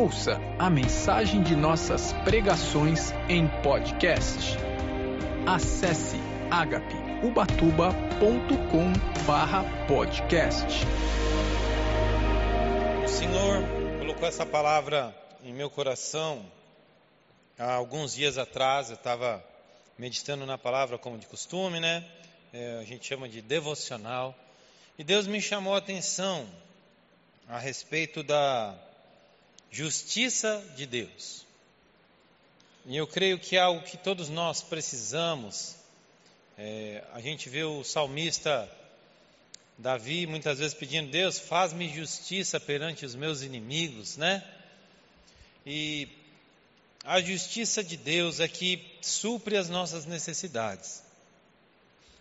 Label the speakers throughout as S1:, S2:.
S1: Ouça a mensagem de nossas pregações em podcast. Acesse agapeubatuba.com/podcast.
S2: O Senhor colocou essa palavra em meu coração há alguns dias atrás. Eu estava meditando na palavra como de costume, né? É, a gente chama de devocional. E Deus me chamou a atenção a respeito da justiça de Deus. E eu creio que é algo que todos nós precisamos. É, a gente vê o salmista Davi muitas vezes pedindo: Deus, faz-me justiça perante os meus inimigos, né? E a justiça de Deus é que supre as nossas necessidades.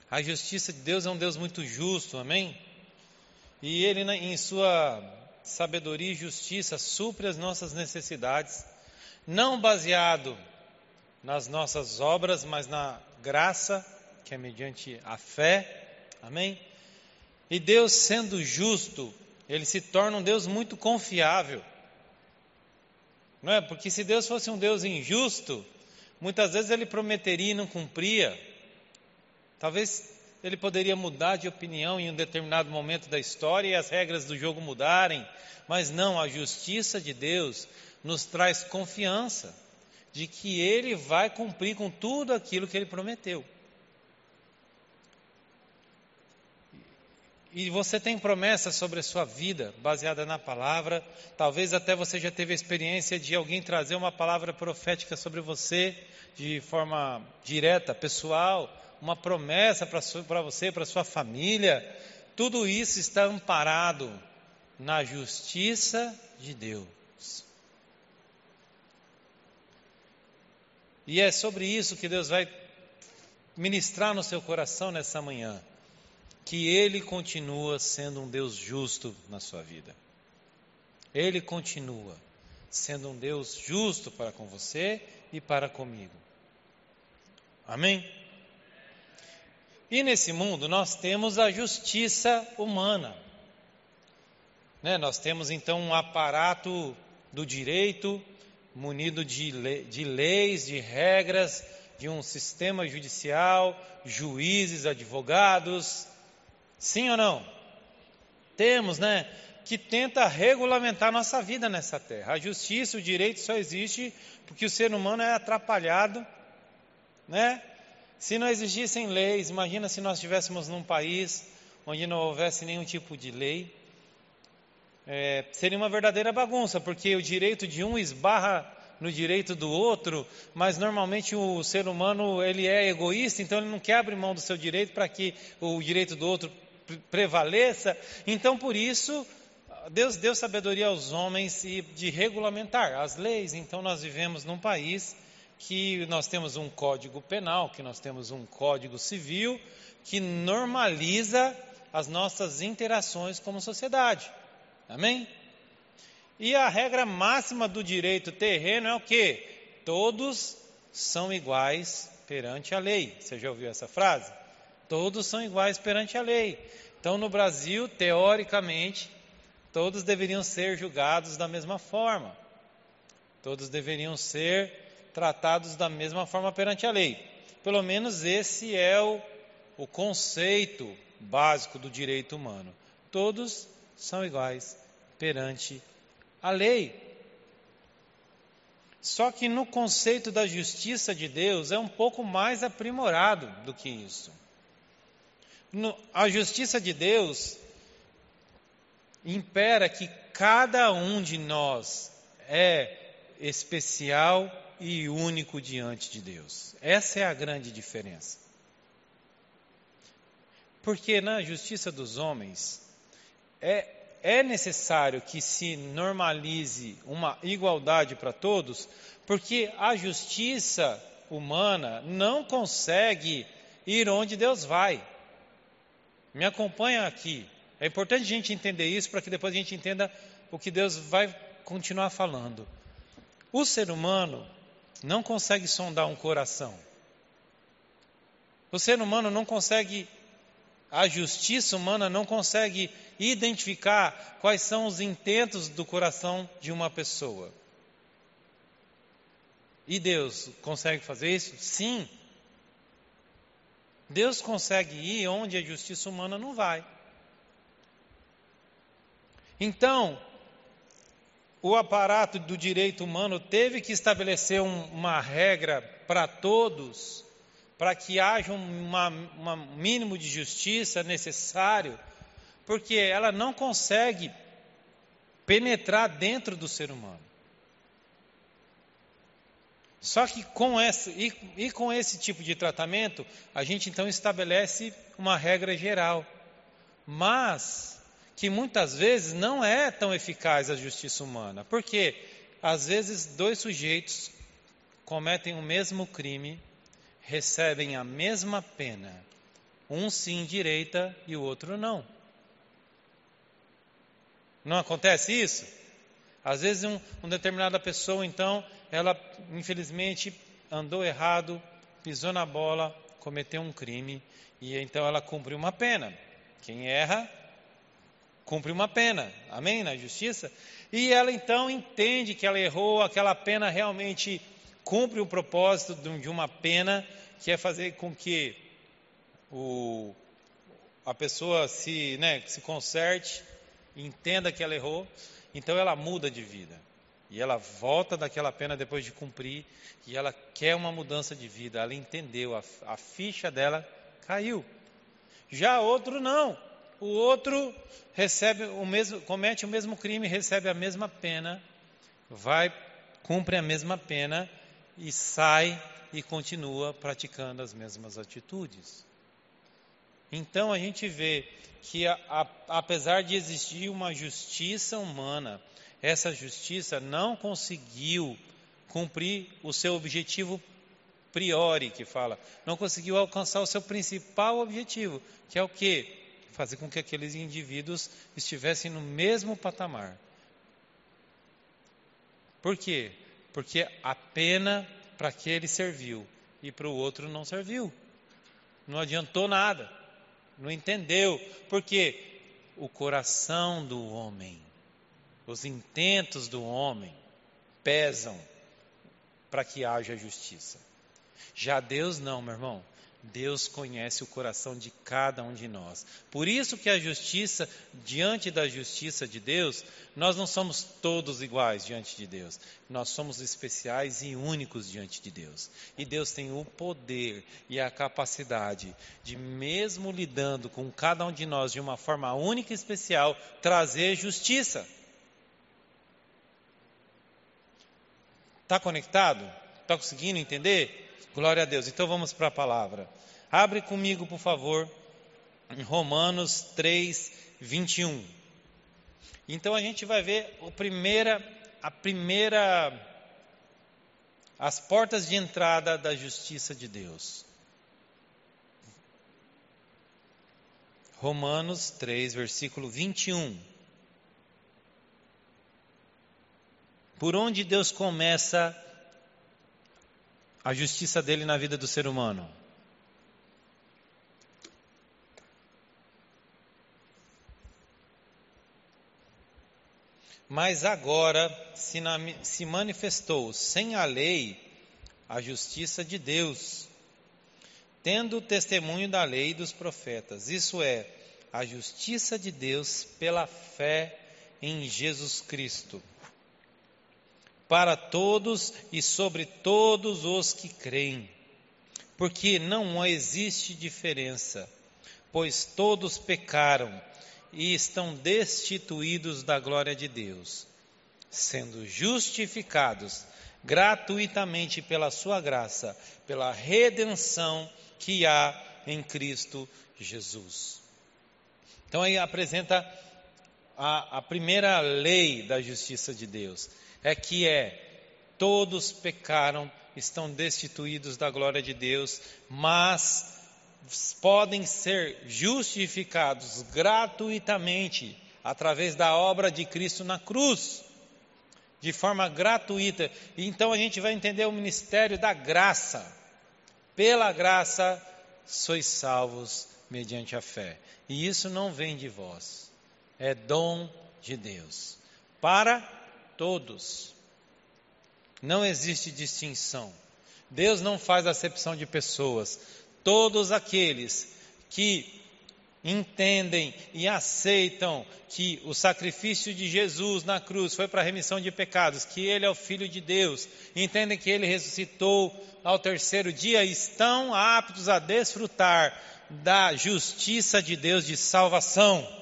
S2: A justiça de Deus é um Deus muito justo, amém? E Ele, em Sua sabedoria e justiça, supre as nossas necessidades, não baseado nas nossas obras, mas na graça, que é mediante a fé. Amém? E Deus, sendo justo, ele se torna um Deus muito confiável. Não é? Porque se Deus fosse um Deus injusto, muitas vezes ele prometeria e não cumpria. Talvez ele poderia mudar de opinião em um determinado momento da história e as regras do jogo mudarem, mas não, a justiça de Deus nos traz confiança de que ele vai cumprir com tudo aquilo que ele prometeu. E você tem promessas sobre a sua vida, baseada na palavra. Talvez até você já teve a experiência de alguém trazer uma palavra profética sobre você, de forma direta, pessoal, uma promessa para você, para sua família. Tudo isso está amparado na justiça de Deus. E é sobre isso que Deus vai ministrar no seu coração nessa manhã. Que Ele continua sendo um Deus justo na sua vida. Ele continua sendo um Deus justo para com você e para comigo. Amém? E nesse mundo nós temos a justiça humana. Né? Nós temos então um aparato do direito munido de, le de leis, de regras, de um sistema judicial, juízes, advogados. Sim ou não? Temos, né? Que tenta regulamentar nossa vida nessa terra. A justiça, o direito só existe porque o ser humano é atrapalhado, né? Se não existissem leis, imagina se nós estivéssemos num país onde não houvesse nenhum tipo de lei. É, seria uma verdadeira bagunça, porque o direito de um esbarra no direito do outro, mas normalmente o ser humano ele é egoísta, então ele não quer abrir mão do seu direito para que o direito do outro prevaleça. Então, por isso, Deus deu sabedoria aos homens e de regulamentar as leis. Então, nós vivemos num país que nós temos um código penal, que nós temos um código civil que normaliza as nossas interações como sociedade. Amém? E a regra máxima do direito terreno é o que? Todos são iguais perante a lei. Você já ouviu essa frase? Todos são iguais perante a lei. Então, no Brasil, teoricamente, todos deveriam ser julgados da mesma forma. Todos deveriam ser tratados da mesma forma perante a lei. Pelo menos esse é o, o conceito básico do direito humano. Todos são iguais perante a lei. Só que no conceito da justiça de Deus é um pouco mais aprimorado do que isso. No, a justiça de Deus impera que cada um de nós é especial e único diante de Deus. Essa é a grande diferença. Porque na justiça dos homens é, é necessário que se normalize uma igualdade para todos, porque a justiça humana não consegue ir onde Deus vai. Me acompanha aqui. É importante a gente entender isso para que depois a gente entenda o que Deus vai continuar falando. O ser humano não consegue sondar um coração. O ser humano não consegue, a justiça humana não consegue identificar quais são os intentos do coração de uma pessoa. E Deus consegue fazer isso? Sim. Deus consegue ir onde a justiça humana não vai. Então, o aparato do direito humano teve que estabelecer um, uma regra para todos, para que haja um mínimo de justiça necessário, porque ela não consegue penetrar dentro do ser humano. Só que com esse, e, e com esse tipo de tratamento, a gente então estabelece uma regra geral. Mas que muitas vezes não é tão eficaz a justiça humana. Porque às vezes dois sujeitos cometem o mesmo crime, recebem a mesma pena. Um sim direita e o outro não. Não acontece isso? Às vezes um, uma determinada pessoa, então, ela infelizmente andou errado, pisou na bola, cometeu um crime e então ela cumpriu uma pena. Quem erra cumpre uma pena, amém? Na justiça. E ela então entende que ela errou, aquela pena realmente cumpre o propósito de uma pena, que é fazer com que o, a pessoa se, né, se conserte, entenda que ela errou, então ela muda de vida. E ela volta daquela pena depois de cumprir, e ela quer uma mudança de vida. Ela entendeu, a, a ficha dela caiu. Já outro não. O outro recebe o mesmo, comete o mesmo crime, recebe a mesma pena, vai, cumpre a mesma pena e sai e continua praticando as mesmas atitudes. Então a gente vê que, a, a, apesar de existir uma justiça humana, essa justiça não conseguiu cumprir o seu objetivo priori, que fala, não conseguiu alcançar o seu principal objetivo, que é o que? Fazer com que aqueles indivíduos estivessem no mesmo patamar. Por quê? Porque a pena para aquele serviu e para o outro não serviu. Não adiantou nada. Não entendeu. Porque o coração do homem, os intentos do homem pesam para que haja justiça. Já Deus não, meu irmão. Deus conhece o coração de cada um de nós. Por isso que a justiça, diante da justiça de Deus, nós não somos todos iguais diante de Deus. Nós somos especiais e únicos diante de Deus. E Deus tem o poder e a capacidade de, mesmo lidando com cada um de nós de uma forma única e especial, trazer justiça. Está conectado? Está conseguindo entender? Glória a Deus. Então vamos para a palavra. Abre comigo, por favor, em Romanos 3, 21. Então a gente vai ver a primeira, a primeira, as portas de entrada da justiça de Deus. Romanos 3, versículo 21. Por onde Deus começa a justiça dele na vida do ser humano? Mas agora se, na, se manifestou sem a lei a justiça de Deus, tendo o testemunho da lei e dos profetas, isso é, a justiça de Deus pela fé em Jesus Cristo para todos e sobre todos os que creem. Porque não existe diferença, pois todos pecaram e estão destituídos da glória de Deus, sendo justificados gratuitamente pela sua graça, pela redenção que há em Cristo Jesus. Então aí apresenta a, a primeira lei da justiça de Deus é que é todos pecaram, estão destituídos da glória de Deus, mas podem ser justificados gratuitamente através da obra de Cristo na cruz, de forma gratuita. Então a gente vai entender o ministério da graça. Pela graça sois salvos mediante a fé. E isso não vem de vós, é dom de Deus. Para todos. Não existe distinção. Deus não faz acepção de pessoas. Todos aqueles que entendem e aceitam que o sacrifício de Jesus na cruz foi para a remissão de pecados, que ele é o Filho de Deus, entendem que ele ressuscitou ao terceiro dia, estão aptos a desfrutar da justiça de Deus de salvação.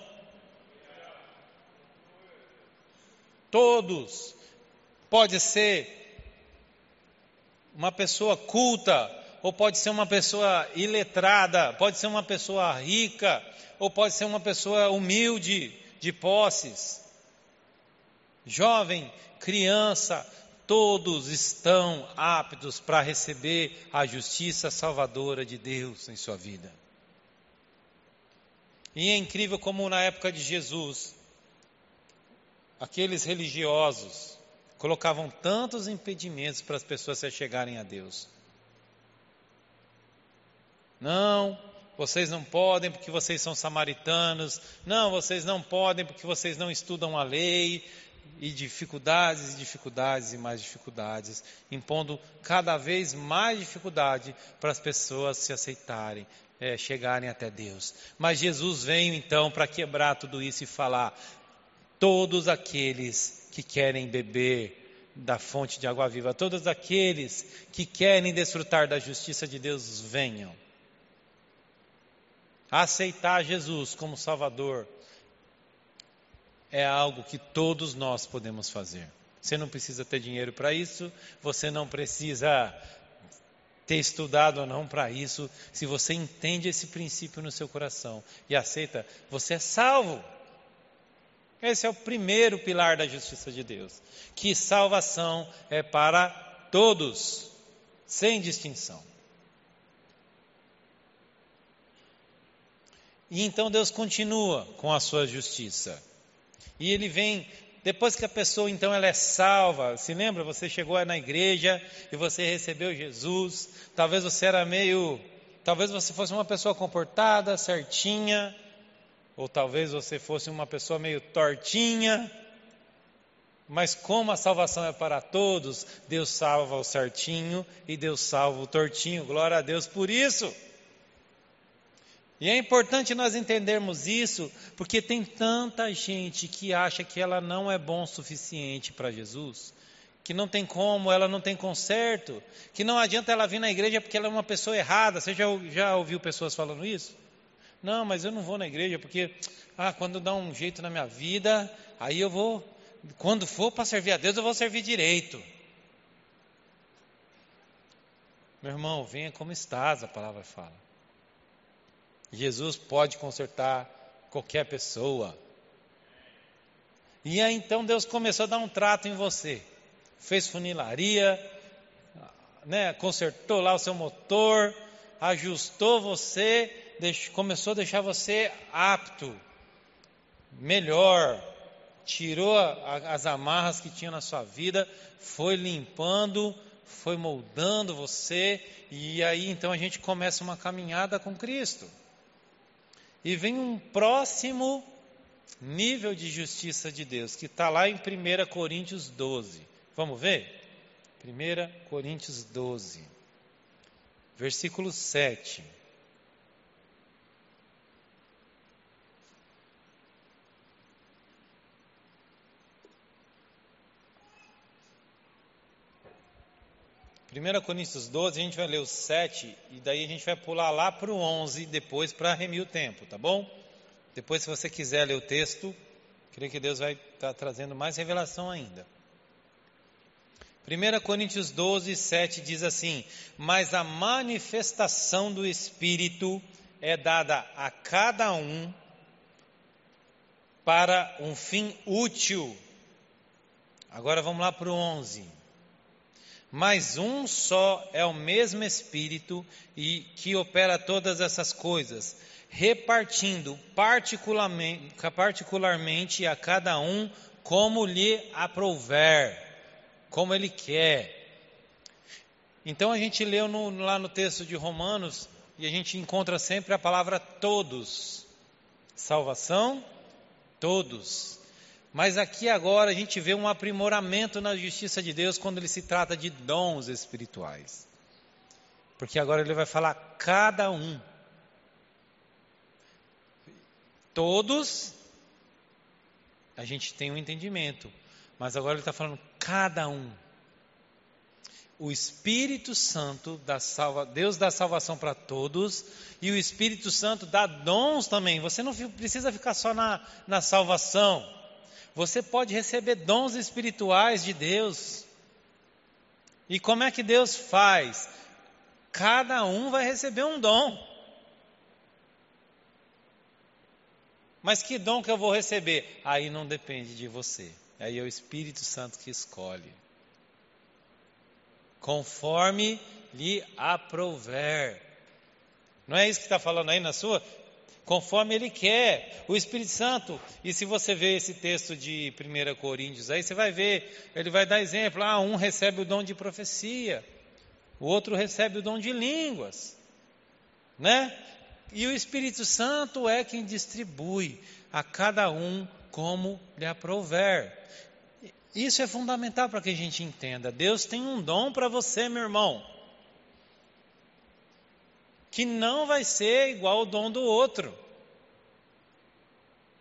S2: Todos. Pode ser uma pessoa culta, ou pode ser uma pessoa iletrada, pode ser uma pessoa rica, ou pode ser uma pessoa humilde de posses. Jovem, criança, todos estão aptos para receber a justiça salvadora de Deus em sua vida. E é incrível como na época de Jesus, aqueles religiosos colocavam tantos impedimentos para as pessoas se chegarem a Deus. Não, vocês não podem porque vocês são samaritanos. Não, vocês não podem porque vocês não estudam a lei. E dificuldades, e dificuldades e mais dificuldades, impondo cada vez mais dificuldade para as pessoas se aceitarem, é, chegarem até Deus. Mas Jesus veio então para quebrar tudo isso e falar: todos aqueles que querem beber da fonte de água viva, todos aqueles que querem desfrutar da justiça de Deus, venham Aceitar Jesus como Salvador é algo que todos nós podemos fazer. Você não precisa ter dinheiro para isso, você não precisa ter estudado ou não para isso. Se você entende esse princípio no seu coração e aceita, você é salvo. Esse é o primeiro pilar da justiça de Deus, que salvação é para todos, sem distinção. E então Deus continua com a sua justiça. E ele vem, depois que a pessoa então ela é salva, se lembra, você chegou na igreja e você recebeu Jesus, talvez você era meio, talvez você fosse uma pessoa comportada, certinha, ou talvez você fosse uma pessoa meio tortinha, mas como a salvação é para todos, Deus salva o certinho e Deus salva o tortinho. Glória a Deus por isso. E é importante nós entendermos isso, porque tem tanta gente que acha que ela não é bom o suficiente para Jesus, que não tem como, ela não tem conserto, que não adianta ela vir na igreja porque ela é uma pessoa errada. Você já, já ouviu pessoas falando isso? Não, mas eu não vou na igreja porque, ah, quando dá um jeito na minha vida, aí eu vou, quando for para servir a Deus, eu vou servir direito. Meu irmão, venha como estás, a palavra fala. Jesus pode consertar qualquer pessoa. E aí então Deus começou a dar um trato em você. Fez funilaria, né, consertou lá o seu motor, ajustou você, começou a deixar você apto, melhor, tirou as amarras que tinha na sua vida, foi limpando, foi moldando você, e aí então a gente começa uma caminhada com Cristo. E vem um próximo nível de justiça de Deus, que está lá em 1 Coríntios 12. Vamos ver? 1 Coríntios 12, versículo 7. 1 Coríntios 12, a gente vai ler o 7 e daí a gente vai pular lá para o 11 depois para remir o tempo, tá bom? Depois, se você quiser ler o texto, creio que Deus vai estar tá trazendo mais revelação ainda. 1 Coríntios 12, 7 diz assim: Mas a manifestação do Espírito é dada a cada um para um fim útil. Agora vamos lá para o 11 mas um só é o mesmo Espírito e que opera todas essas coisas, repartindo particularmente, particularmente a cada um como lhe aprouver, como ele quer. Então a gente leu no, lá no texto de Romanos e a gente encontra sempre a palavra todos. Salvação, todos. Mas aqui agora a gente vê um aprimoramento na justiça de Deus quando ele se trata de dons espirituais. Porque agora ele vai falar cada um. Todos, a gente tem um entendimento, mas agora ele está falando cada um. O Espírito Santo dá salva, Deus dá salvação para todos, e o Espírito Santo dá dons também. Você não precisa ficar só na, na salvação. Você pode receber dons espirituais de Deus. E como é que Deus faz? Cada um vai receber um dom. Mas que dom que eu vou receber? Aí não depende de você. Aí é o Espírito Santo que escolhe. Conforme lhe aprouver. Não é isso que está falando aí na sua? Conforme ele quer. O Espírito Santo. E se você ver esse texto de 1 Coríntios aí, você vai ver, ele vai dar exemplo. Ah, um recebe o dom de profecia, o outro recebe o dom de línguas. Né? E o Espírito Santo é quem distribui a cada um como lhe aprouver. Isso é fundamental para que a gente entenda. Deus tem um dom para você, meu irmão, que não vai ser igual ao dom do outro.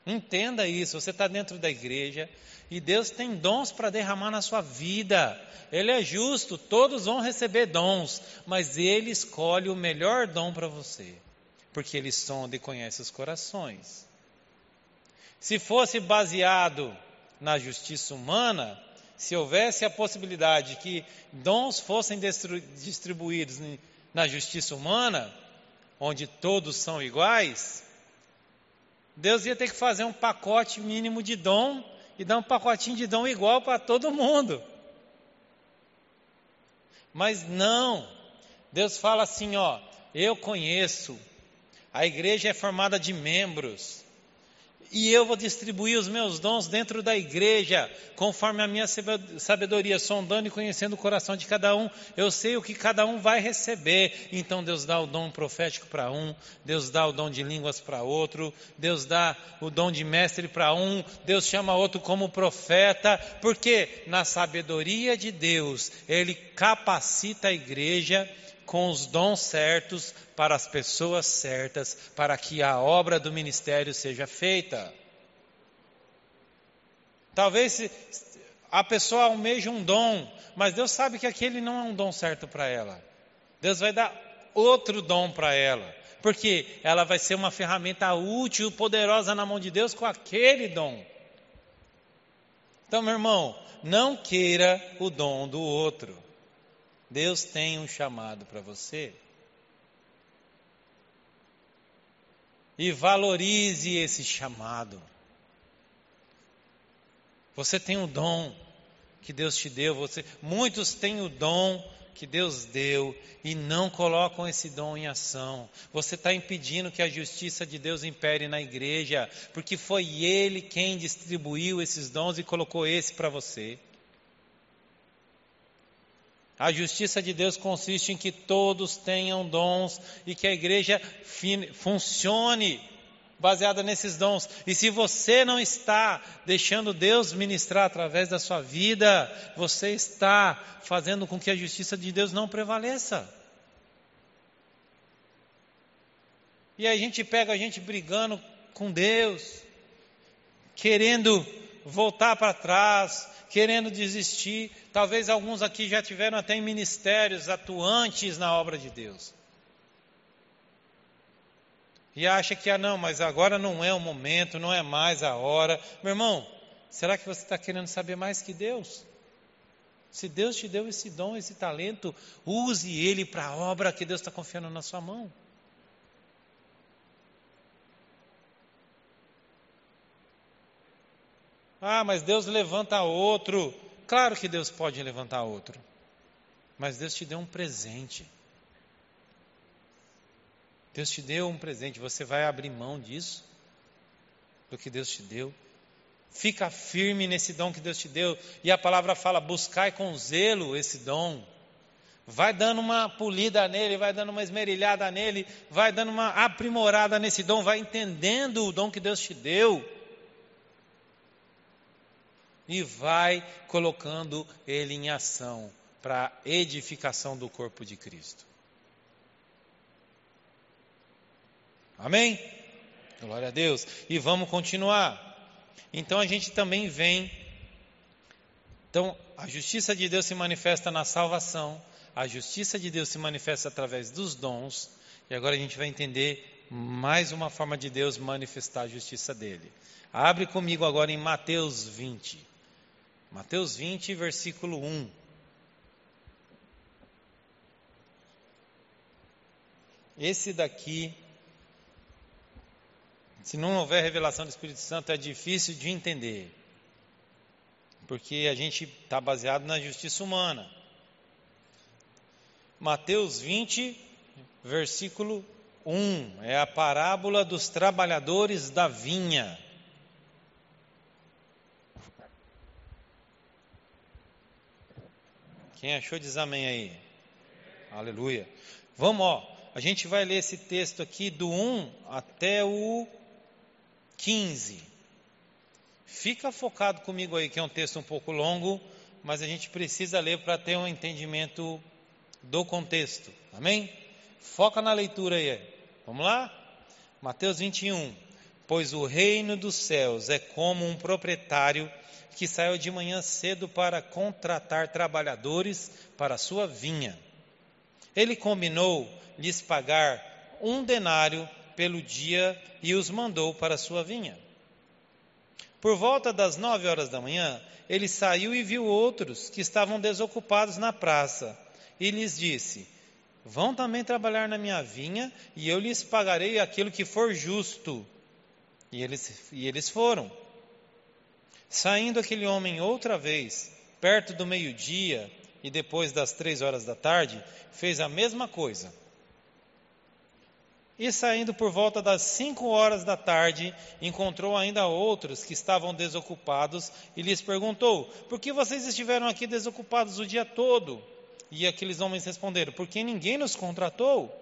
S2: Entenda isso. Você está dentro da igreja e Deus tem dons para derramar na sua vida. Ele é justo, todos vão receber dons, mas Ele escolhe o melhor dom para você porque ele sonda e conhece os corações. Se fosse baseado na justiça humana, se houvesse a possibilidade que dons fossem distribuídos na justiça humana, onde todos são iguais, Deus ia ter que fazer um pacote mínimo de dom e dar um pacotinho de dom igual para todo mundo. Mas não. Deus fala assim, ó, eu conheço a igreja é formada de membros. E eu vou distribuir os meus dons dentro da igreja, conforme a minha sabedoria, sondando e conhecendo o coração de cada um. Eu sei o que cada um vai receber. Então Deus dá o dom profético para um, Deus dá o dom de línguas para outro, Deus dá o dom de mestre para um, Deus chama outro como profeta, porque na sabedoria de Deus, Ele capacita a igreja com os dons certos para as pessoas certas, para que a obra do ministério seja feita. Talvez a pessoa almeje um dom, mas Deus sabe que aquele não é um dom certo para ela. Deus vai dar outro dom para ela, porque ela vai ser uma ferramenta útil, poderosa na mão de Deus com aquele dom. Então, meu irmão, não queira o dom do outro. Deus tem um chamado para você. E valorize esse chamado. Você tem o dom que Deus te deu, você, muitos têm o dom que Deus deu e não colocam esse dom em ação. Você está impedindo que a justiça de Deus impere na igreja, porque foi Ele quem distribuiu esses dons e colocou esse para você. A justiça de Deus consiste em que todos tenham dons e que a igreja funcione baseada nesses dons. E se você não está deixando Deus ministrar através da sua vida, você está fazendo com que a justiça de Deus não prevaleça. E a gente pega a gente brigando com Deus, querendo voltar para trás, querendo desistir. Talvez alguns aqui já tiveram até em ministérios atuantes na obra de Deus. E acha que, ah, não, mas agora não é o momento, não é mais a hora. Meu irmão, será que você está querendo saber mais que Deus? Se Deus te deu esse dom, esse talento, use ele para a obra que Deus está confiando na sua mão. Ah, mas Deus levanta outro. Claro que Deus pode levantar outro. Mas Deus te deu um presente. Deus te deu um presente. Você vai abrir mão disso? Do que Deus te deu? Fica firme nesse dom que Deus te deu. E a palavra fala: buscai com zelo esse dom. Vai dando uma polida nele, vai dando uma esmerilhada nele, vai dando uma aprimorada nesse dom, vai entendendo o dom que Deus te deu. E vai colocando ele em ação para edificação do corpo de Cristo. Amém? Glória a Deus. E vamos continuar. Então a gente também vem. Então, a justiça de Deus se manifesta na salvação, a justiça de Deus se manifesta através dos dons, e agora a gente vai entender mais uma forma de Deus manifestar a justiça dele. Abre comigo agora em Mateus 20. Mateus 20, versículo 1. Esse daqui, se não houver revelação do Espírito Santo, é difícil de entender. Porque a gente está baseado na justiça humana. Mateus 20, versículo 1. É a parábola dos trabalhadores da vinha. Quem achou diz amém aí. Aleluia. Vamos, ó. A gente vai ler esse texto aqui do 1 até o 15. Fica focado comigo aí, que é um texto um pouco longo, mas a gente precisa ler para ter um entendimento do contexto. Amém? Foca na leitura aí. Vamos lá? Mateus 21. Pois o reino dos céus é como um proprietário que saiu de manhã cedo para contratar trabalhadores para sua vinha. Ele combinou lhes pagar um denário pelo dia e os mandou para sua vinha. Por volta das nove horas da manhã, ele saiu e viu outros que estavam desocupados na praça e lhes disse: Vão também trabalhar na minha vinha e eu lhes pagarei aquilo que for justo. E eles, e eles foram. Saindo aquele homem outra vez, perto do meio-dia e depois das três horas da tarde, fez a mesma coisa. E saindo por volta das cinco horas da tarde, encontrou ainda outros que estavam desocupados e lhes perguntou: Por que vocês estiveram aqui desocupados o dia todo? E aqueles homens responderam: Porque ninguém nos contratou.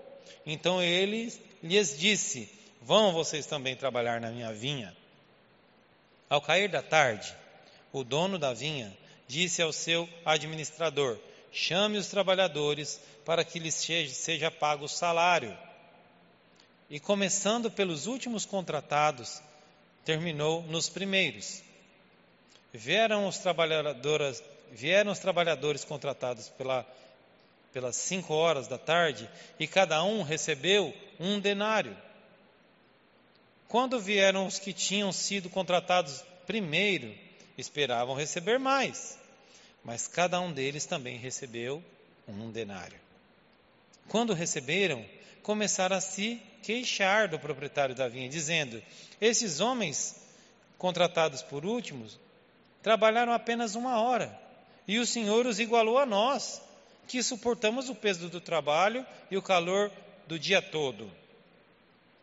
S2: Então ele lhes disse: Vão vocês também trabalhar na minha vinha. Ao cair da tarde, o dono da vinha disse ao seu administrador: Chame os trabalhadores para que lhes seja pago o salário. E começando pelos últimos contratados, terminou nos primeiros. Vieram os trabalhadores, vieram os trabalhadores contratados pela, pelas cinco horas da tarde e cada um recebeu um denário. Quando vieram os que tinham sido contratados primeiro, esperavam receber mais, mas cada um deles também recebeu um denário. Quando receberam, começaram a se queixar do proprietário da vinha, dizendo: Esses homens contratados por últimos trabalharam apenas uma hora, e o Senhor os igualou a nós, que suportamos o peso do trabalho e o calor do dia todo.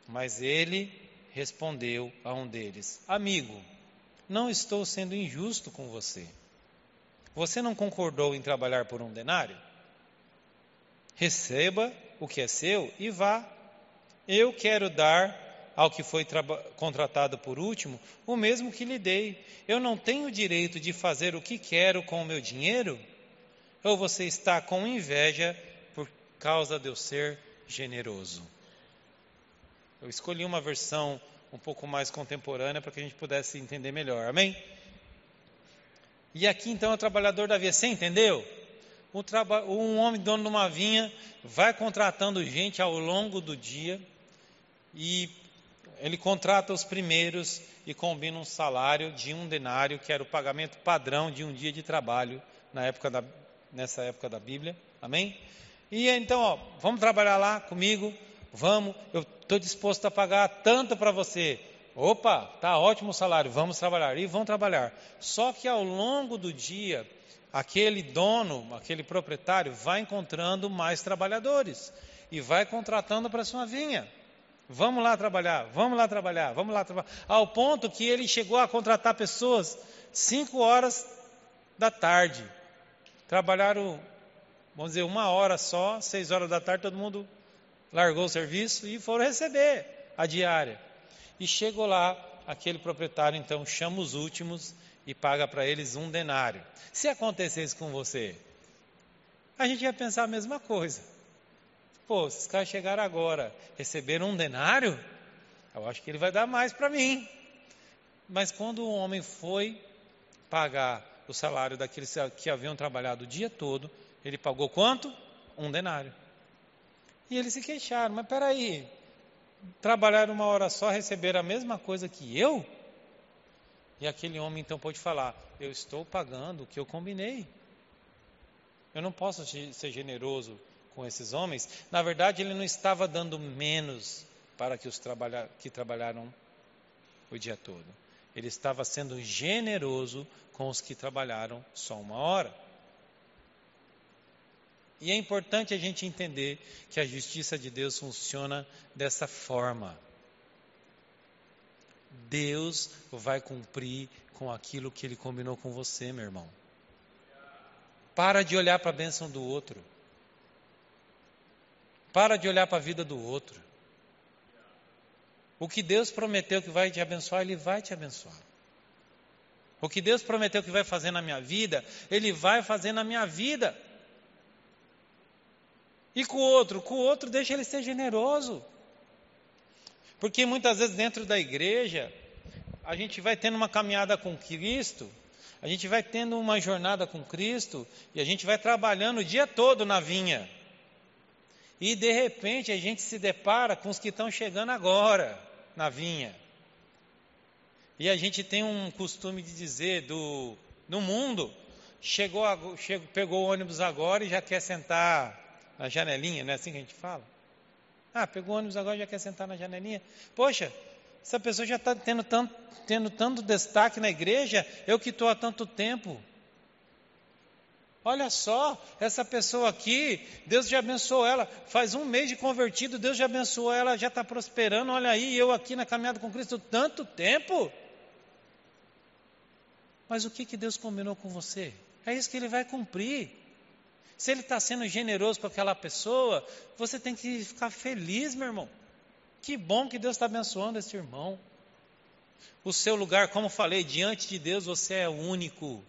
S2: Mas ele respondeu a um deles: Amigo, não estou sendo injusto com você. Você não concordou em trabalhar por um denário? Receba o que é seu e vá. Eu quero dar ao que foi contratado por último o mesmo que lhe dei. Eu não tenho direito de fazer o que quero com o meu dinheiro? Ou você está com inveja por causa de eu ser generoso? Eu escolhi uma versão um pouco mais contemporânea para que a gente pudesse entender melhor. Amém? E aqui então é o trabalhador da vinha. Você entendeu? Um, um homem dono de uma vinha vai contratando gente ao longo do dia e ele contrata os primeiros e combina um salário de um denário, que era o pagamento padrão de um dia de trabalho na época da, nessa época da Bíblia. Amém? E então, ó, vamos trabalhar lá comigo vamos, eu estou disposto a pagar tanto para você. Opa, tá ótimo o salário, vamos trabalhar. E vão trabalhar. Só que ao longo do dia, aquele dono, aquele proprietário, vai encontrando mais trabalhadores e vai contratando para sua vinha. Vamos lá trabalhar, vamos lá trabalhar, vamos lá trabalhar. Ao ponto que ele chegou a contratar pessoas cinco horas da tarde. Trabalharam, vamos dizer, uma hora só, seis horas da tarde, todo mundo largou o serviço e foram receber a diária. E chegou lá, aquele proprietário então chama os últimos e paga para eles um denário. Se acontecesse com você, a gente ia pensar a mesma coisa. Pô, esses caras chegaram agora, receberam um denário, eu acho que ele vai dar mais para mim. Mas quando o homem foi pagar o salário daqueles que haviam trabalhado o dia todo, ele pagou quanto? Um denário. E eles se queixaram, mas peraí, trabalharam uma hora só, receberam a mesma coisa que eu? E aquele homem então pode falar: Eu estou pagando o que eu combinei. Eu não posso ser generoso com esses homens. Na verdade, ele não estava dando menos para que os trabalha, que trabalharam o dia todo. Ele estava sendo generoso com os que trabalharam só uma hora. E é importante a gente entender que a justiça de Deus funciona dessa forma. Deus vai cumprir com aquilo que Ele combinou com você, meu irmão. Para de olhar para a bênção do outro. Para de olhar para a vida do outro. O que Deus prometeu que vai te abençoar, Ele vai te abençoar. O que Deus prometeu que vai fazer na minha vida, Ele vai fazer na minha vida. E com o outro? Com o outro, deixa ele ser generoso. Porque muitas vezes dentro da igreja, a gente vai tendo uma caminhada com Cristo, a gente vai tendo uma jornada com Cristo, e a gente vai trabalhando o dia todo na vinha. E de repente a gente se depara com os que estão chegando agora na vinha. E a gente tem um costume de dizer do no mundo, chegou, chegou pegou o ônibus agora e já quer sentar na janelinha, não é assim que a gente fala? Ah, pegou ônibus agora já quer sentar na janelinha. Poxa, essa pessoa já está tendo tanto, tendo tanto destaque na igreja, eu que estou há tanto tempo. Olha só, essa pessoa aqui, Deus já abençoou ela. Faz um mês de convertido, Deus já abençoou ela, já está prosperando. Olha aí, eu aqui na caminhada com Cristo tanto tempo. Mas o que, que Deus combinou com você? É isso que Ele vai cumprir. Se ele está sendo generoso com aquela pessoa, você tem que ficar feliz, meu irmão. Que bom que Deus está abençoando esse irmão. O seu lugar, como falei, diante de Deus você é único.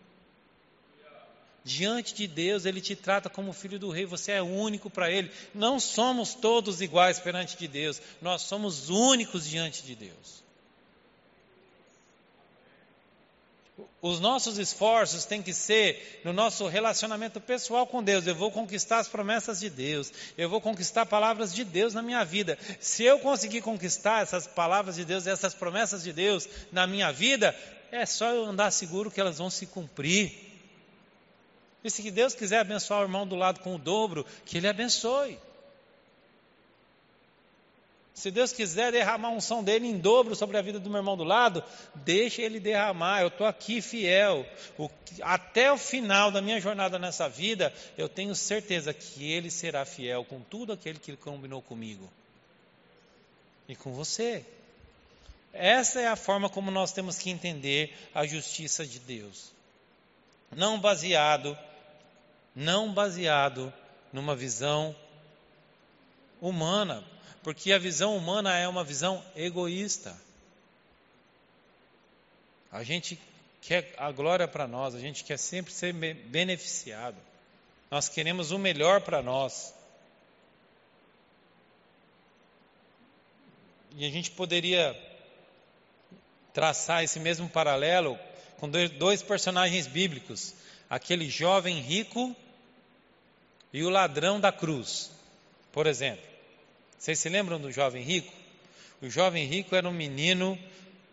S2: Diante de Deus, Ele te trata como filho do rei, você é único para Ele. Não somos todos iguais perante de Deus, nós somos únicos diante de Deus. Os nossos esforços têm que ser no nosso relacionamento pessoal com Deus. Eu vou conquistar as promessas de Deus. Eu vou conquistar palavras de Deus na minha vida. Se eu conseguir conquistar essas palavras de Deus, essas promessas de Deus na minha vida, é só eu andar seguro que elas vão se cumprir. E se Deus quiser abençoar o irmão do lado com o dobro, que Ele abençoe. Se Deus quiser derramar um som dele em dobro sobre a vida do meu irmão do lado, deixe ele derramar. Eu estou aqui fiel. O, até o final da minha jornada nessa vida, eu tenho certeza que ele será fiel com tudo aquele que ele combinou comigo e com você. Essa é a forma como nós temos que entender a justiça de Deus. Não baseado, não baseado numa visão humana, porque a visão humana é uma visão egoísta. A gente quer a glória para nós, a gente quer sempre ser beneficiado. Nós queremos o melhor para nós. E a gente poderia traçar esse mesmo paralelo com dois personagens bíblicos: aquele jovem rico e o ladrão da cruz, por exemplo. Vocês se lembram do jovem rico? O jovem rico era um menino,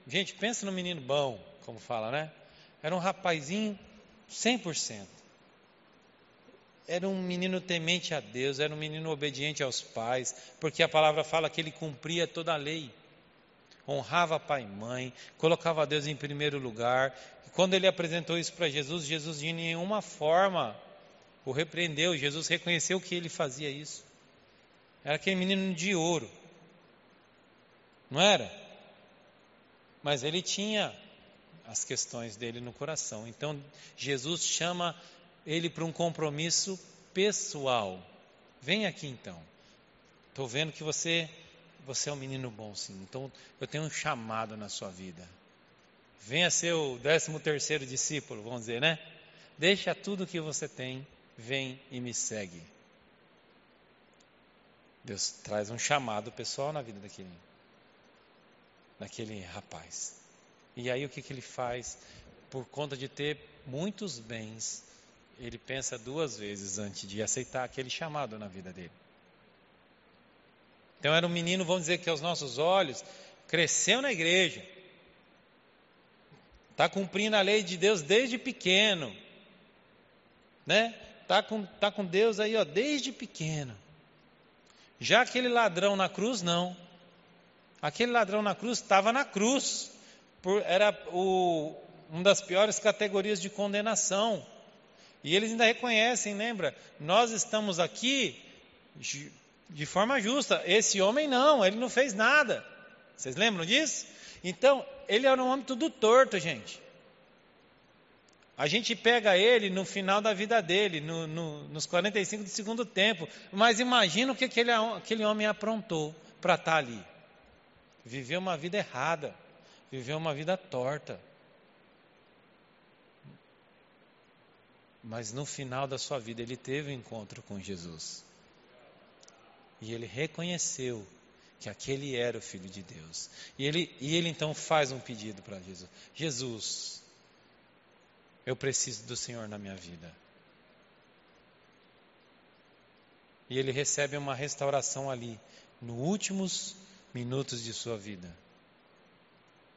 S2: gente, pensa no menino bom, como fala, né? Era um rapazinho 100%. Era um menino temente a Deus, era um menino obediente aos pais, porque a palavra fala que ele cumpria toda a lei. Honrava pai e mãe, colocava Deus em primeiro lugar. E quando ele apresentou isso para Jesus, Jesus de nenhuma forma o repreendeu. Jesus reconheceu que ele fazia isso. Era aquele menino de ouro. Não era? Mas ele tinha as questões dele no coração. Então, Jesus chama ele para um compromisso pessoal. Vem aqui então. Estou vendo que você, você é um menino bom, sim. Então, eu tenho um chamado na sua vida. Venha ser o décimo terceiro discípulo, vamos dizer, né? Deixa tudo que você tem, vem e me segue. Deus traz um chamado pessoal na vida daquele, daquele rapaz. E aí o que, que ele faz? Por conta de ter muitos bens, ele pensa duas vezes antes de aceitar aquele chamado na vida dele. Então era um menino, vamos dizer que aos nossos olhos, cresceu na igreja, está cumprindo a lei de Deus desde pequeno, né? Está com, tá com Deus aí, ó, desde pequeno. Já aquele ladrão na cruz, não. Aquele ladrão na cruz estava na cruz. Por, era o, uma das piores categorias de condenação. E eles ainda reconhecem, lembra? Nós estamos aqui de forma justa. Esse homem não, ele não fez nada. Vocês lembram disso? Então, ele era um homem tudo torto, gente. A gente pega ele no final da vida dele, no, no, nos 45 do segundo tempo. Mas imagina o que aquele, aquele homem aprontou para estar tá ali. Viveu uma vida errada, viveu uma vida torta. Mas no final da sua vida ele teve um encontro com Jesus. E ele reconheceu que aquele era o Filho de Deus. E ele, e ele então faz um pedido para Jesus: Jesus, eu preciso do Senhor na minha vida. E ele recebe uma restauração ali, nos últimos minutos de sua vida.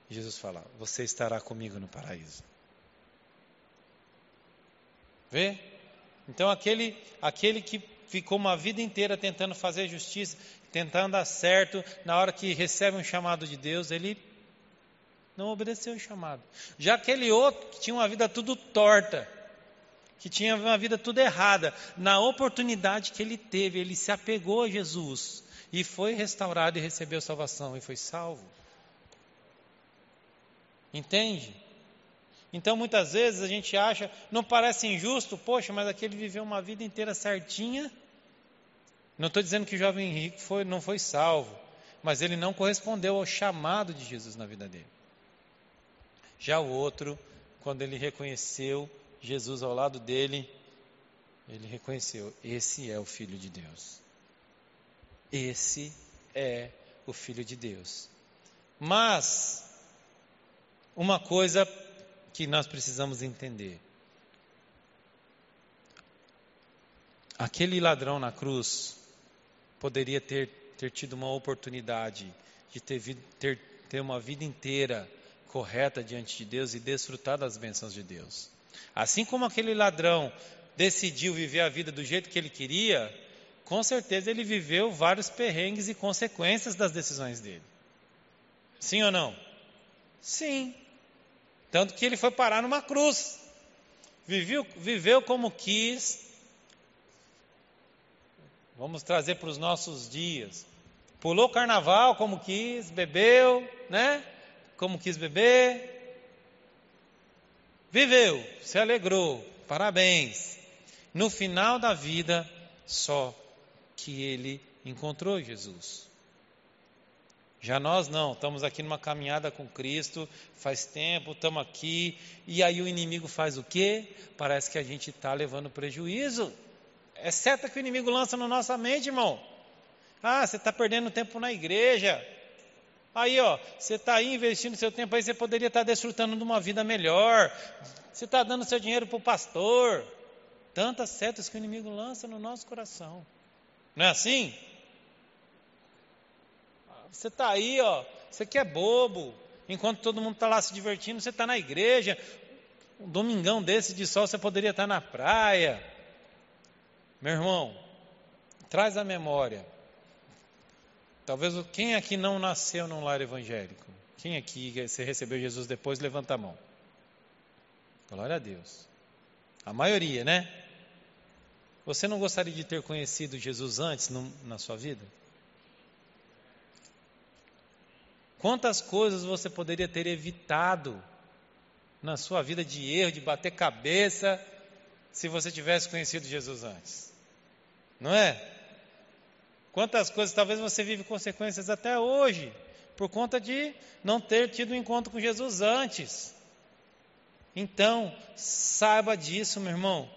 S2: Jesus fala: Você estará comigo no paraíso. Vê? Então aquele, aquele que ficou uma vida inteira tentando fazer justiça, tentando dar certo, na hora que recebe um chamado de Deus, ele não obedeceu o chamado. Já aquele outro que tinha uma vida tudo torta, que tinha uma vida tudo errada, na oportunidade que ele teve, ele se apegou a Jesus e foi restaurado e recebeu salvação e foi salvo. Entende? Então muitas vezes a gente acha, não parece injusto, poxa, mas aquele viveu uma vida inteira certinha. Não estou dizendo que o jovem rico foi, não foi salvo, mas ele não correspondeu ao chamado de Jesus na vida dele. Já o outro, quando ele reconheceu Jesus ao lado dele, ele reconheceu: esse é o Filho de Deus. Esse é o Filho de Deus. Mas, uma coisa que nós precisamos entender. Aquele ladrão na cruz poderia ter, ter tido uma oportunidade de ter, ter, ter uma vida inteira correta diante de Deus e desfrutar das bênçãos de Deus. Assim como aquele ladrão decidiu viver a vida do jeito que ele queria, com certeza ele viveu vários perrengues e consequências das decisões dele. Sim ou não? Sim. Tanto que ele foi parar numa cruz. Viveu, viveu como quis. Vamos trazer para os nossos dias. Pulou carnaval como quis, bebeu, né? Como quis beber. Viveu, se alegrou, parabéns. No final da vida, só que ele encontrou Jesus. Já nós não, estamos aqui numa caminhada com Cristo, faz tempo, estamos aqui, e aí o inimigo faz o quê? Parece que a gente está levando prejuízo. É seta que o inimigo lança na nossa mente, irmão. Ah, você está perdendo tempo na igreja. Aí, ó, você está aí investindo seu tempo aí, você poderia estar tá desfrutando de uma vida melhor. Você está dando seu dinheiro para o pastor. Tantas setas que o inimigo lança no nosso coração. Não é assim? Você está aí, ó, você que é bobo. Enquanto todo mundo está lá se divertindo, você está na igreja. Um domingão desse de sol, você poderia estar tá na praia. Meu irmão, traz a memória. Talvez quem aqui não nasceu num lar evangélico? Quem aqui você recebeu Jesus depois, levanta a mão. Glória a Deus. A maioria, né? Você não gostaria de ter conhecido Jesus antes no, na sua vida? Quantas coisas você poderia ter evitado na sua vida de erro, de bater cabeça, se você tivesse conhecido Jesus antes? Não é? Quantas coisas talvez você vive consequências até hoje por conta de não ter tido um encontro com Jesus antes. Então, saiba disso, meu irmão,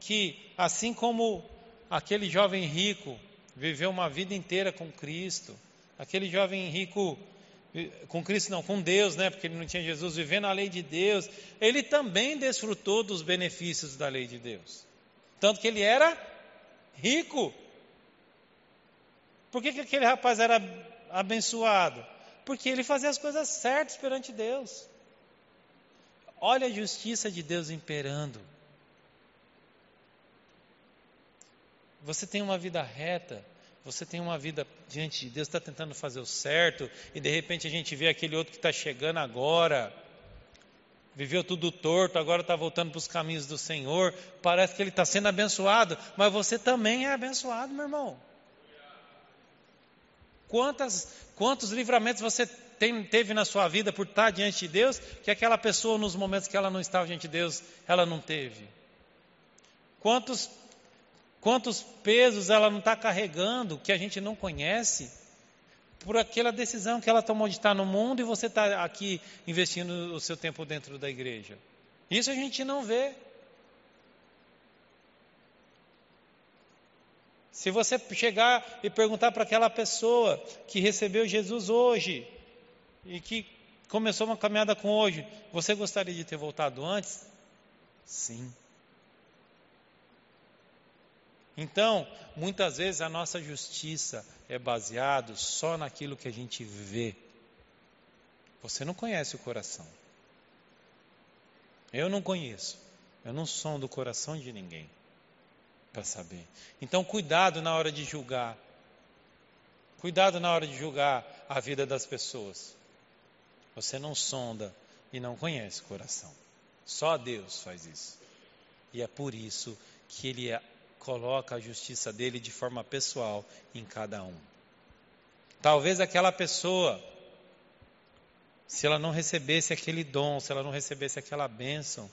S2: que assim como aquele jovem rico viveu uma vida inteira com Cristo, aquele jovem rico com Cristo não, com Deus, né? Porque ele não tinha Jesus, vivendo a lei de Deus, ele também desfrutou dos benefícios da lei de Deus. Tanto que ele era rico. Por que, que aquele rapaz era abençoado? Porque ele fazia as coisas certas perante Deus. Olha a justiça de Deus imperando. Você tem uma vida reta, você tem uma vida diante de Deus, está tentando fazer o certo, e de repente a gente vê aquele outro que está chegando agora, viveu tudo torto, agora está voltando para os caminhos do Senhor, parece que ele está sendo abençoado, mas você também é abençoado, meu irmão. Quantas, quantos livramentos você tem, teve na sua vida por estar diante de Deus, que aquela pessoa, nos momentos que ela não estava diante de Deus, ela não teve? Quantos, quantos pesos ela não está carregando que a gente não conhece? Por aquela decisão que ela tomou de estar no mundo e você está aqui investindo o seu tempo dentro da igreja. Isso a gente não vê. Se você chegar e perguntar para aquela pessoa que recebeu Jesus hoje e que começou uma caminhada com hoje, você gostaria de ter voltado antes? Sim. Então, muitas vezes a nossa justiça é baseada só naquilo que a gente vê. Você não conhece o coração. Eu não conheço. Eu não sou do coração de ninguém para saber. Então, cuidado na hora de julgar. Cuidado na hora de julgar a vida das pessoas. Você não sonda e não conhece o coração. Só Deus faz isso. E é por isso que Ele é, coloca a justiça dele de forma pessoal em cada um. Talvez aquela pessoa, se ela não recebesse aquele dom, se ela não recebesse aquela bênção,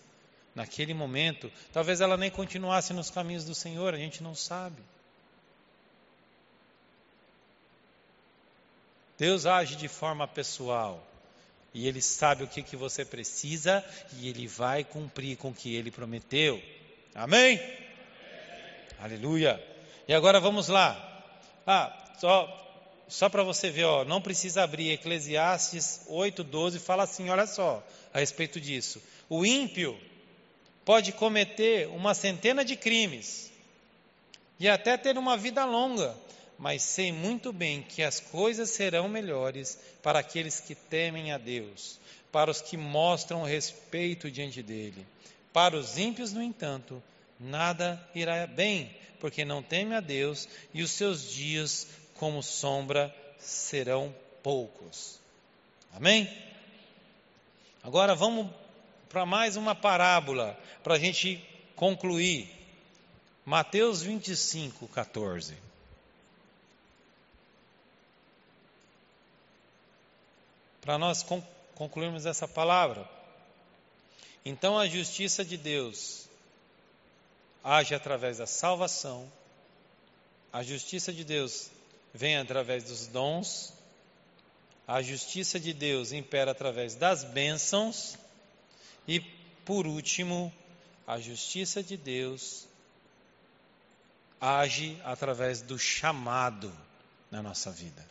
S2: naquele momento, talvez ela nem continuasse nos caminhos do Senhor, a gente não sabe. Deus age de forma pessoal. E Ele sabe o que, que você precisa e Ele vai cumprir com o que Ele prometeu. Amém? Amém. Aleluia. E agora vamos lá. Ah, só, só para você ver, ó, não precisa abrir Eclesiastes 8,12 fala assim, olha só, a respeito disso. O ímpio pode cometer uma centena de crimes e até ter uma vida longa, mas sei muito bem que as coisas serão melhores para aqueles que temem a Deus, para os que mostram respeito diante dele. Para os ímpios, no entanto, nada irá bem, porque não temem a Deus e os seus dias, como sombra, serão poucos. Amém? Agora vamos para mais uma parábola, para a gente concluir. Mateus 25, 14. Para nós concluirmos essa palavra. Então a justiça de Deus age através da salvação, a justiça de Deus vem através dos dons, a justiça de Deus impera através das bênçãos e, por último, a justiça de Deus age através do chamado na nossa vida.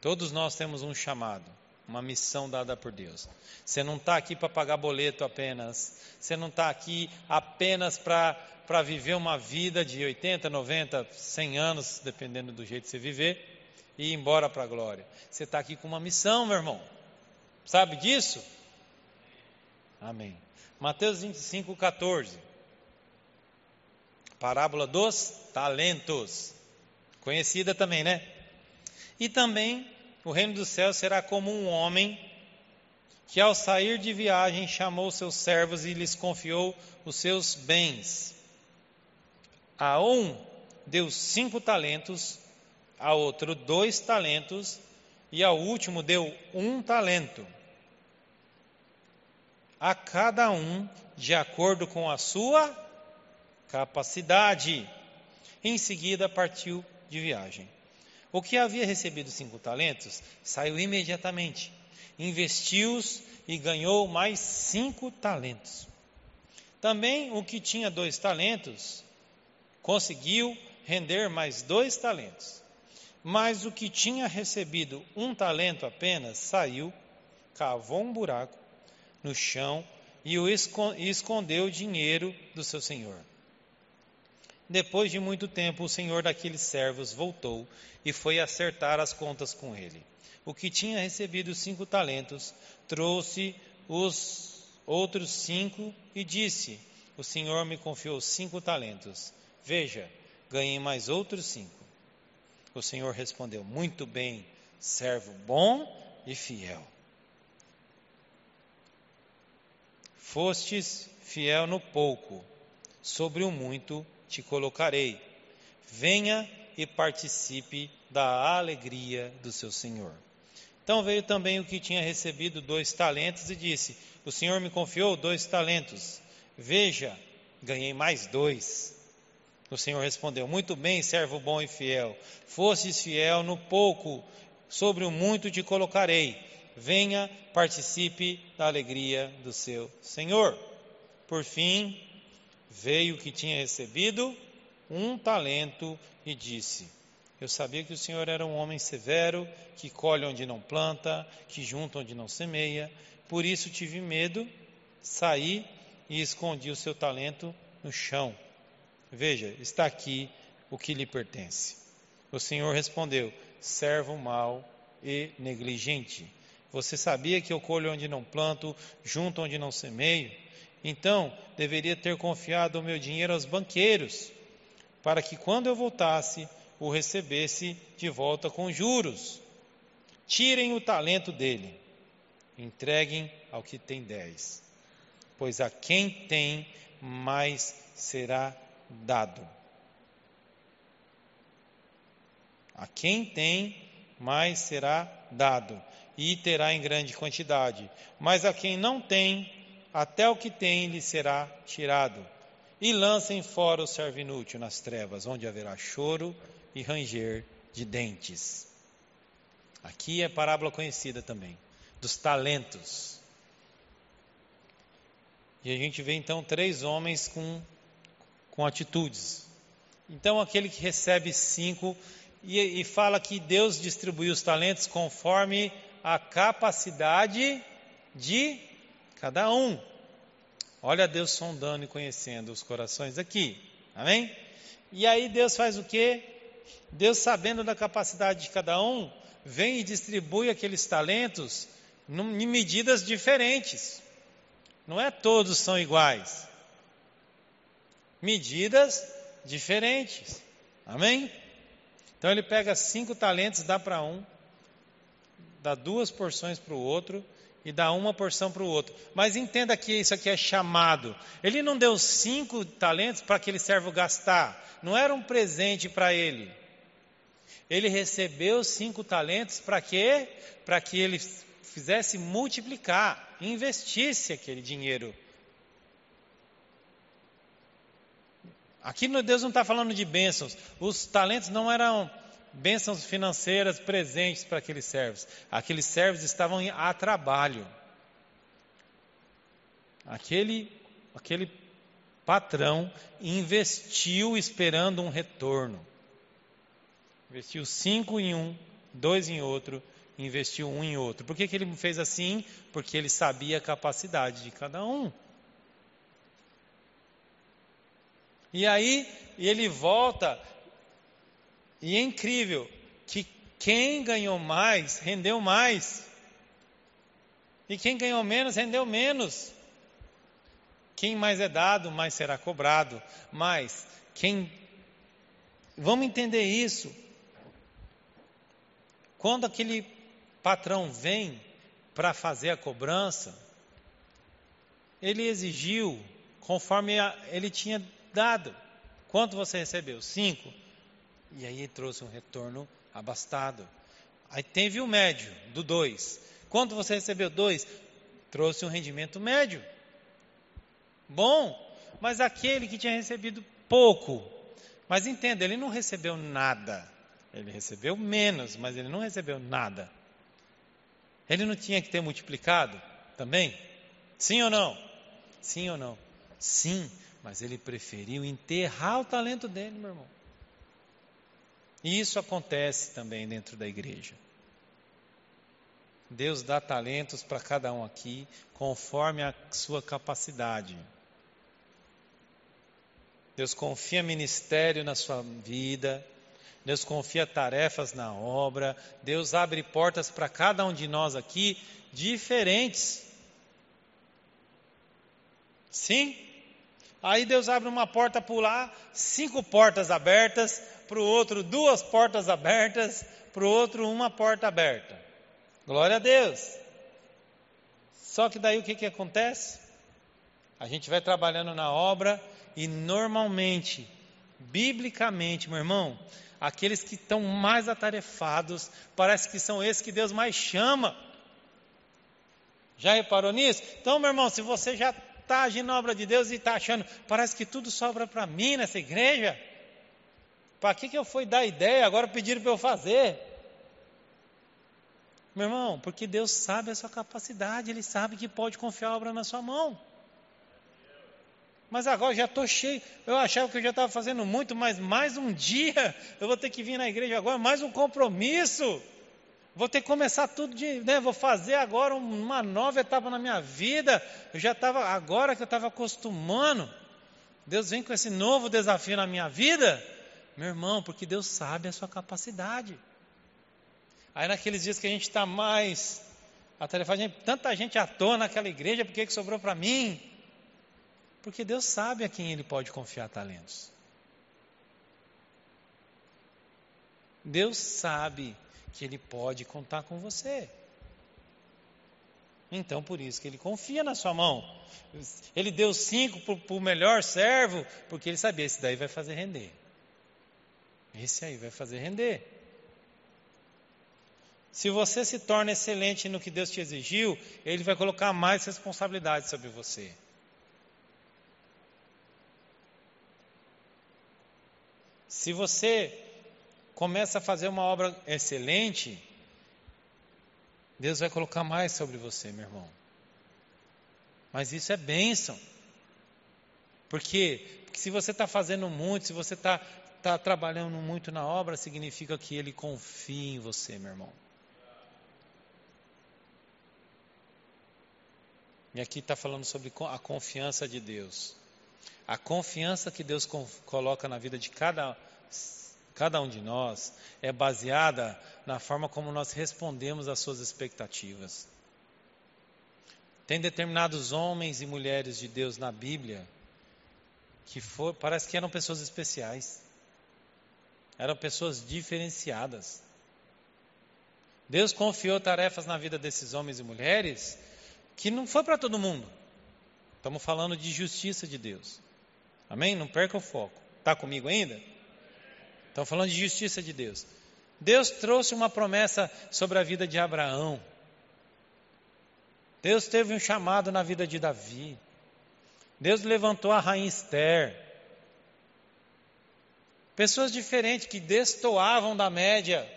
S2: Todos nós temos um chamado, uma missão dada por Deus. Você não está aqui para pagar boleto apenas. Você não está aqui apenas para viver uma vida de 80, 90, 100 anos, dependendo do jeito que você viver, e ir embora para a glória. Você está aqui com uma missão, meu irmão. Sabe disso? Amém. Mateus 25, 14. Parábola dos talentos. Conhecida também, né? E também o reino dos céus será como um homem que, ao sair de viagem, chamou seus servos e lhes confiou os seus bens. A um deu cinco talentos, a outro dois talentos, e ao último deu um talento a cada um de acordo com a sua capacidade. Em seguida, partiu de viagem. O que havia recebido cinco talentos saiu imediatamente, investiu-os e ganhou mais cinco talentos. Também o que tinha dois talentos conseguiu render mais dois talentos. Mas o que tinha recebido um talento apenas saiu, cavou um buraco no chão e o escondeu o dinheiro do seu senhor. Depois de muito tempo, o senhor daqueles servos voltou e foi acertar as contas com ele. O que tinha recebido cinco talentos trouxe os outros cinco e disse: O senhor me confiou cinco talentos. Veja, ganhei mais outros cinco. O senhor respondeu: Muito bem, servo bom e fiel. Fostes fiel no pouco, sobre o muito te colocarei. Venha e participe da alegria do seu Senhor. Então veio também o que tinha recebido dois talentos e disse: O Senhor me confiou dois talentos. Veja, ganhei mais dois. O Senhor respondeu: Muito bem, servo bom e fiel. Fostes fiel no pouco, sobre o muito te colocarei. Venha, participe da alegria do seu Senhor. Por fim, veio que tinha recebido um talento e disse: Eu sabia que o Senhor era um homem severo, que colhe onde não planta, que junta onde não semeia. Por isso tive medo, saí e escondi o seu talento no chão. Veja, está aqui o que lhe pertence. O Senhor respondeu: Servo mau e negligente. Você sabia que eu colho onde não planto, junto onde não semeio? Então, deveria ter confiado o meu dinheiro aos banqueiros, para que quando eu voltasse, o recebesse de volta com juros. Tirem o talento dele, entreguem ao que tem dez, pois a quem tem, mais será dado. A quem tem, mais será dado, e terá em grande quantidade. Mas a quem não tem, até o que tem lhe será tirado. E lancem fora o servo inútil nas trevas, onde haverá choro e ranger de dentes. Aqui é parábola conhecida também, dos talentos. E a gente vê então três homens com, com atitudes. Então, aquele que recebe cinco e, e fala que Deus distribuiu os talentos conforme a capacidade de Cada um. Olha Deus sondando e conhecendo os corações aqui. Amém? E aí Deus faz o quê? Deus, sabendo da capacidade de cada um, vem e distribui aqueles talentos em medidas diferentes. Não é todos são iguais. Medidas diferentes. Amém? Então ele pega cinco talentos, dá para um, dá duas porções para o outro, e dá uma porção para o outro. Mas entenda que isso aqui é chamado. Ele não deu cinco talentos para aquele servo gastar. Não era um presente para ele. Ele recebeu cinco talentos para quê? Para que ele fizesse multiplicar, investisse aquele dinheiro. Aqui Deus não está falando de bênçãos. Os talentos não eram bênçãos financeiras presentes para aqueles servos. Aqueles servos estavam a trabalho. Aquele, aquele patrão investiu esperando um retorno. Investiu cinco em um, dois em outro, investiu um em outro. Por que, que ele fez assim? Porque ele sabia a capacidade de cada um. E aí ele volta e é incrível que quem ganhou mais rendeu mais. E quem ganhou menos rendeu menos. Quem mais é dado, mais será cobrado. Mas quem. Vamos entender isso. Quando aquele patrão vem para fazer a cobrança, ele exigiu conforme ele tinha dado. Quanto você recebeu? Cinco. E aí trouxe um retorno abastado. Aí teve o médio, do 2. Quanto você recebeu? 2. Trouxe um rendimento médio. Bom, mas aquele que tinha recebido pouco. Mas entenda, ele não recebeu nada. Ele recebeu menos, mas ele não recebeu nada. Ele não tinha que ter multiplicado também? Sim ou não? Sim ou não? Sim, mas ele preferiu enterrar o talento dele, meu irmão. E isso acontece também dentro da igreja. Deus dá talentos para cada um aqui, conforme a sua capacidade. Deus confia ministério na sua vida, Deus confia tarefas na obra, Deus abre portas para cada um de nós aqui diferentes. Sim? Aí Deus abre uma porta por lá, cinco portas abertas, para o outro duas portas abertas, para o outro uma porta aberta. Glória a Deus. Só que daí o que, que acontece? A gente vai trabalhando na obra e normalmente, biblicamente, meu irmão, aqueles que estão mais atarefados, parece que são esses que Deus mais chama. Já reparou nisso? Então, meu irmão, se você já está agindo na obra de Deus e está achando, parece que tudo sobra para mim nessa igreja, para que, que eu fui dar ideia? Agora pediram para eu fazer. Meu irmão, porque Deus sabe a sua capacidade, Ele sabe que pode confiar a obra na sua mão. Mas agora já estou cheio. Eu achava que eu já estava fazendo muito, mas mais um dia eu vou ter que vir na igreja agora, mais um compromisso. Vou ter que começar tudo de, né? Vou fazer agora uma nova etapa na minha vida. Eu já estava, agora que eu estava acostumando. Deus vem com esse novo desafio na minha vida, meu irmão, porque Deus sabe a sua capacidade. Aí naqueles dias que a gente está mais atarefado, tanta gente à toa naquela igreja, por que, que sobrou para mim? Porque Deus sabe a quem Ele pode confiar talentos. Deus sabe que Ele pode contar com você. Então, por isso que Ele confia na sua mão. Ele deu cinco para o melhor servo, porque Ele sabia, esse daí vai fazer render. Esse aí vai fazer render. Se você se torna excelente no que Deus te exigiu, Ele vai colocar mais responsabilidade sobre você. Se você começa a fazer uma obra excelente, Deus vai colocar mais sobre você, meu irmão. Mas isso é bênção. Por quê? Porque se você está fazendo muito, se você está tá trabalhando muito na obra, significa que Ele confia em você, meu irmão. E aqui está falando sobre a confiança de Deus. A confiança que Deus coloca na vida de cada, cada um de nós é baseada na forma como nós respondemos às suas expectativas. Tem determinados homens e mulheres de Deus na Bíblia que for, parece que eram pessoas especiais, eram pessoas diferenciadas. Deus confiou tarefas na vida desses homens e mulheres que não foi para todo mundo. Estamos falando de justiça de Deus. Amém? Não perca o foco. Está comigo ainda? Estamos falando de justiça de Deus. Deus trouxe uma promessa sobre a vida de Abraão. Deus teve um chamado na vida de Davi. Deus levantou a rainha Esther. Pessoas diferentes que destoavam da média.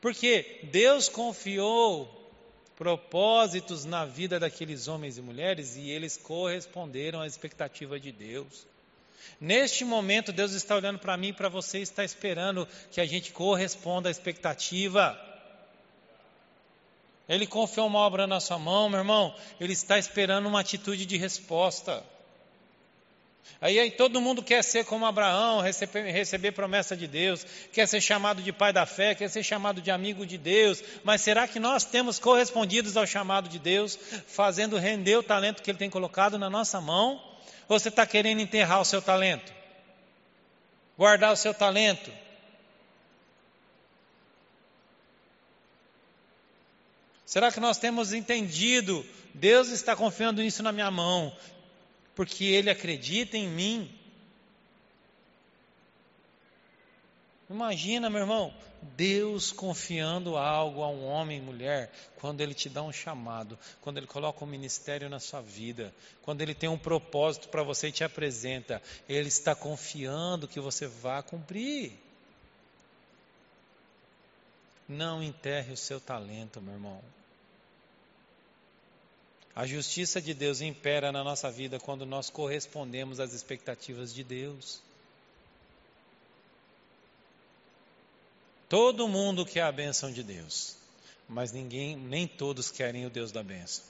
S2: Porque Deus confiou propósitos na vida daqueles homens e mulheres e eles corresponderam à expectativa de Deus. Neste momento, Deus está olhando para mim e para você, está esperando que a gente corresponda à expectativa. Ele confiou uma obra na sua mão, meu irmão, ele está esperando uma atitude de resposta. Aí, aí, todo mundo quer ser como Abraão, receber, receber promessa de Deus, quer ser chamado de pai da fé, quer ser chamado de amigo de Deus, mas será que nós temos correspondidos ao chamado de Deus, fazendo render o talento que Ele tem colocado na nossa mão? Ou você está querendo enterrar o seu talento? Guardar o seu talento? Será que nós temos entendido? Deus está confiando isso na minha mão porque ele acredita em mim. Imagina, meu irmão, Deus confiando algo a um homem e mulher, quando Ele te dá um chamado, quando Ele coloca um ministério na sua vida, quando Ele tem um propósito para você e te apresenta, Ele está confiando que você vá cumprir. Não enterre o seu talento, meu irmão. A justiça de Deus impera na nossa vida quando nós correspondemos às expectativas de Deus. Todo mundo quer a bênção de Deus, mas ninguém, nem todos querem o Deus da bênção.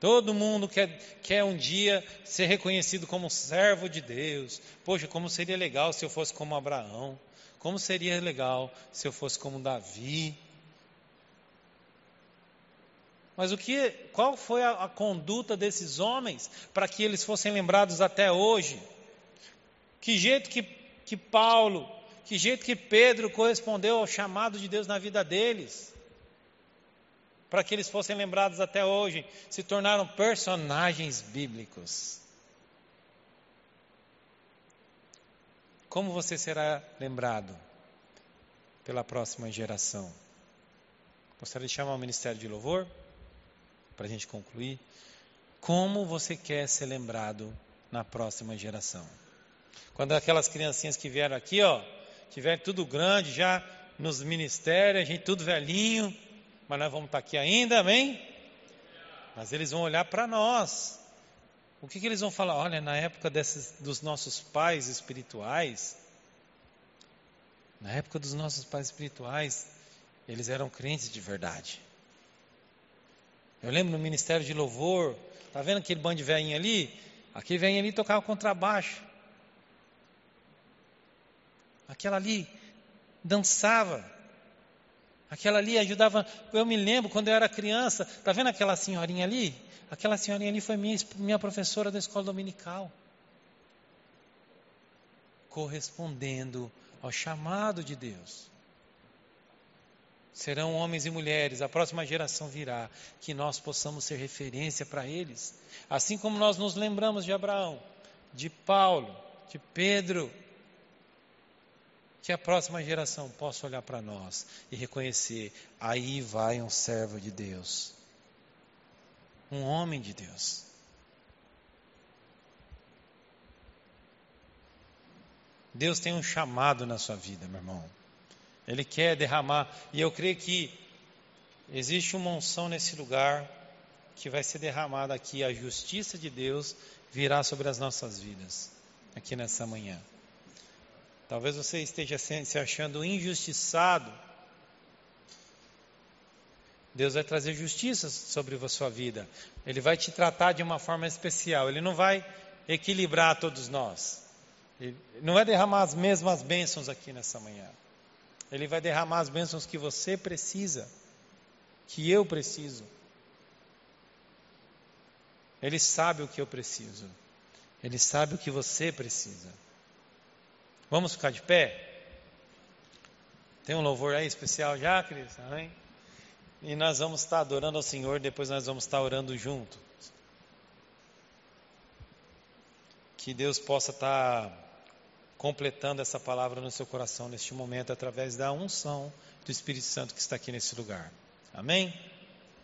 S2: Todo mundo quer, quer um dia ser reconhecido como servo de Deus. Poxa, como seria legal se eu fosse como Abraão. Como seria legal se eu fosse como Davi. Mas o que, qual foi a, a conduta desses homens para que eles fossem lembrados até hoje? Que jeito que, que Paulo, que jeito que Pedro correspondeu ao chamado de Deus na vida deles? Para que eles fossem lembrados até hoje, se tornaram personagens bíblicos. Como você será lembrado pela próxima geração? Gostaria de chamar o Ministério de Louvor? para a gente concluir, como você quer ser lembrado na próxima geração? Quando aquelas criancinhas que vieram aqui, ó, tiverem tudo grande, já nos ministérios, a gente tudo velhinho, mas nós vamos estar aqui ainda, amém? Mas eles vão olhar para nós. O que, que, eles vão falar? Olha, na época desses, dos nossos pais espirituais, na época dos nossos pais espirituais, eles eram crentes de verdade. Eu lembro no ministério de louvor, tá vendo aquele bando de velhinho ali? Aquele velhinho ali tocava contrabaixo. Aquela ali dançava. Aquela ali ajudava. Eu me lembro quando eu era criança, tá vendo aquela senhorinha ali? Aquela senhorinha ali foi minha, minha professora da escola dominical. Correspondendo ao chamado de Deus serão homens e mulheres, a próxima geração virá, que nós possamos ser referência para eles. Assim como nós nos lembramos de Abraão, de Paulo, de Pedro, que a próxima geração possa olhar para nós e reconhecer: aí vai um servo de Deus, um homem de Deus. Deus tem um chamado na sua vida, meu irmão. Ele quer derramar. E eu creio que existe uma unção nesse lugar que vai ser derramada aqui. A justiça de Deus virá sobre as nossas vidas, aqui nessa manhã. Talvez você esteja se achando injustiçado. Deus vai trazer justiça sobre a sua vida. Ele vai te tratar de uma forma especial. Ele não vai equilibrar todos nós. Ele não vai derramar as mesmas bênçãos aqui nessa manhã. Ele vai derramar as bênçãos que você precisa, que eu preciso. Ele sabe o que eu preciso. Ele sabe o que você precisa. Vamos ficar de pé? Tem um louvor aí especial já, Cris? Amém? E nós vamos estar adorando ao Senhor, depois nós vamos estar orando junto. Que Deus possa estar completando essa palavra no seu coração neste momento através da unção do Espírito Santo que está aqui nesse lugar. Amém?